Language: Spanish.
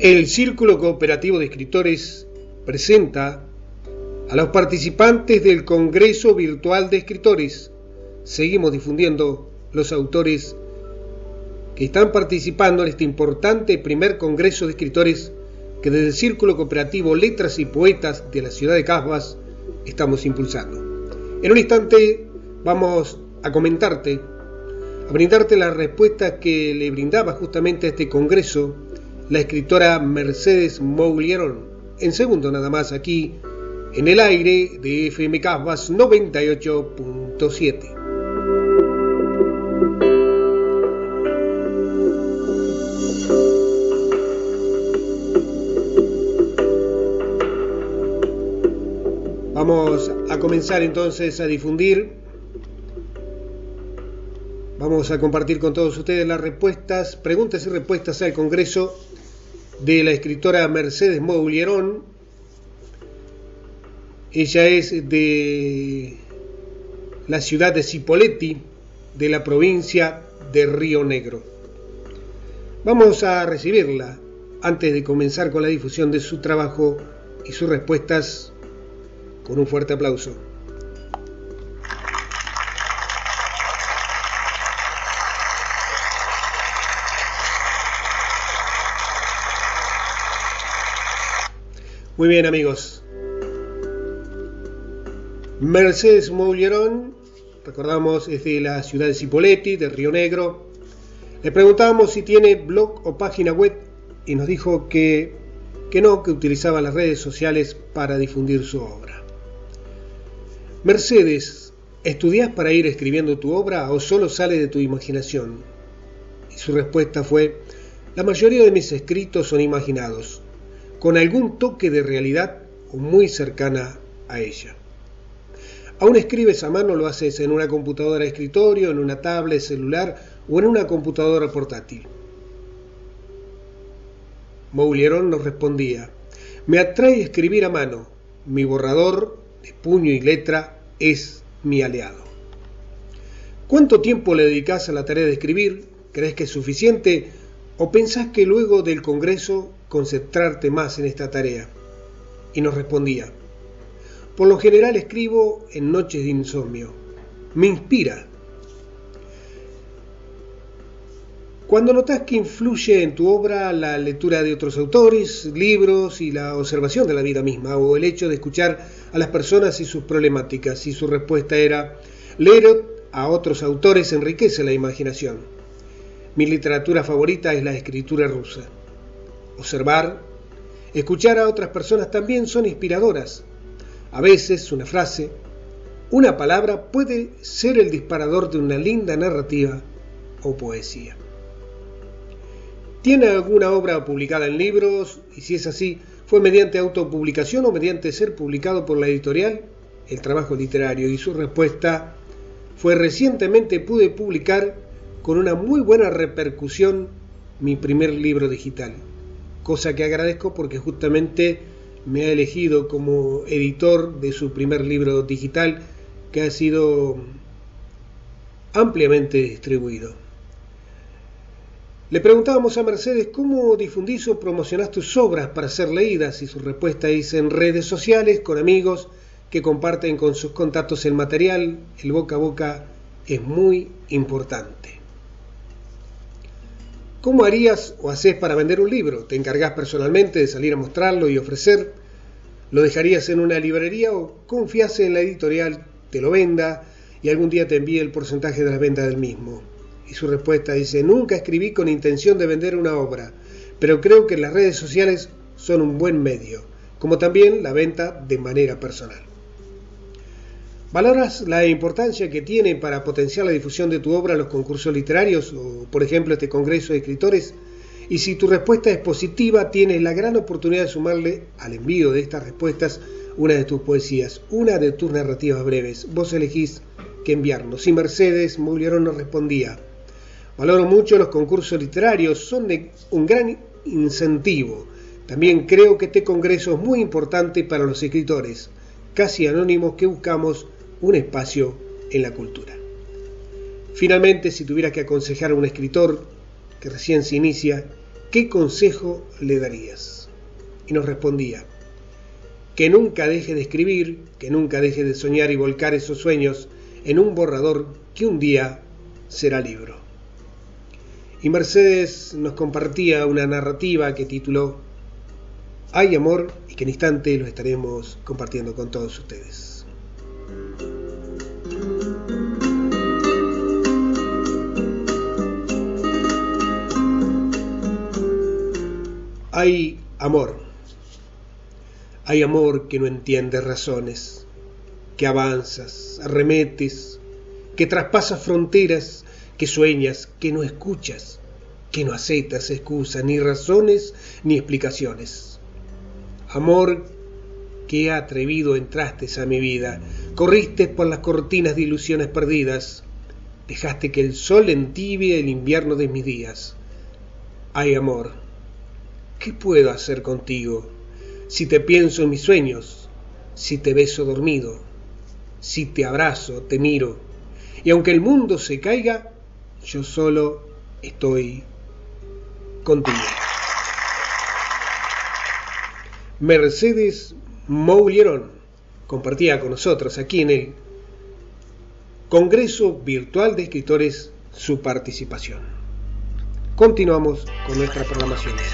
El Círculo Cooperativo de Escritores presenta a los participantes del Congreso Virtual de Escritores. Seguimos difundiendo los autores que están participando en este importante primer Congreso de Escritores que desde el Círculo Cooperativo Letras y Poetas de la ciudad de Casbas estamos impulsando. En un instante vamos a comentarte, a brindarte la respuesta que le brindaba justamente a este Congreso la escritora Mercedes Mouglieron. En segundo nada más aquí en el aire de FM Casbas 98.7. Vamos a comenzar entonces a difundir Vamos a compartir con todos ustedes las respuestas, preguntas y respuestas al Congreso de la escritora Mercedes Moulieron. Ella es de la ciudad de Cipolletti, de la provincia de Río Negro. Vamos a recibirla antes de comenzar con la difusión de su trabajo y sus respuestas con un fuerte aplauso. Muy bien amigos. Mercedes Moulieron, recordamos, es de la ciudad de Cipolletti, de Río Negro. Le preguntábamos si tiene blog o página web y nos dijo que, que no, que utilizaba las redes sociales para difundir su obra. Mercedes, ¿estudias para ir escribiendo tu obra o solo sale de tu imaginación? Y su respuesta fue, la mayoría de mis escritos son imaginados con algún toque de realidad o muy cercana a ella. Aún escribes a mano, lo haces en una computadora de escritorio, en una tablet celular o en una computadora portátil. Moulieron nos respondía, me atrae escribir a mano, mi borrador de puño y letra es mi aliado. ¿Cuánto tiempo le dedicas a la tarea de escribir? ¿Crees que es suficiente? ¿O pensás que luego del Congreso concentrarte más en esta tarea? Y nos respondía, por lo general escribo en noches de insomnio. Me inspira. Cuando notas que influye en tu obra la lectura de otros autores, libros y la observación de la vida misma, o el hecho de escuchar a las personas y sus problemáticas, y su respuesta era, leer a otros autores enriquece la imaginación. Mi literatura favorita es la escritura rusa. Observar, escuchar a otras personas también son inspiradoras. A veces una frase, una palabra puede ser el disparador de una linda narrativa o poesía. ¿Tiene alguna obra publicada en libros? Y si es así, ¿fue mediante autopublicación o mediante ser publicado por la editorial? El trabajo literario y su respuesta fue recientemente pude publicar con una muy buena repercusión mi primer libro digital, cosa que agradezco porque justamente me ha elegido como editor de su primer libro digital que ha sido ampliamente distribuido. Le preguntábamos a Mercedes cómo difundís o promocionás tus obras para ser leídas y su respuesta es en redes sociales, con amigos que comparten con sus contactos el material, el boca a boca es muy importante. ¿Cómo harías o haces para vender un libro? ¿Te encargás personalmente de salir a mostrarlo y ofrecer? ¿Lo dejarías en una librería o confías en la editorial te lo venda y algún día te envíe el porcentaje de la venta del mismo? Y su respuesta dice, nunca escribí con intención de vender una obra, pero creo que las redes sociales son un buen medio, como también la venta de manera personal. ¿Valoras la importancia que tiene para potenciar la difusión de tu obra los concursos literarios o, por ejemplo, este Congreso de Escritores? Y si tu respuesta es positiva, tienes la gran oportunidad de sumarle al envío de estas respuestas una de tus poesías, una de tus narrativas breves. Vos elegís que enviarnos. Y Mercedes Moulierón nos respondía, valoro mucho los concursos literarios, son de un gran incentivo. También creo que este congreso es muy importante para los escritores, casi anónimos que buscamos un espacio en la cultura. Finalmente, si tuviera que aconsejar a un escritor que recién se inicia, ¿qué consejo le darías? Y nos respondía, que nunca deje de escribir, que nunca deje de soñar y volcar esos sueños en un borrador que un día será libro. Y Mercedes nos compartía una narrativa que tituló Hay amor y que en instante lo estaremos compartiendo con todos ustedes. Hay amor hay amor que no entiende razones, que avanzas, arremetes, que traspasas fronteras, que sueñas, que no escuchas, que no aceptas excusas, ni razones, ni explicaciones. Amor que atrevido entraste a mi vida, corriste por las cortinas de ilusiones perdidas, dejaste que el sol entibie el invierno de mis días. Ay amor, ¿qué puedo hacer contigo? si te pienso en mis sueños, si te beso dormido, si te abrazo, te miro, y aunque el mundo se caiga, yo solo estoy contigo. Mercedes Moulieron compartía con nosotros aquí en el Congreso Virtual de Escritores su participación. Continuamos con nuestra programación.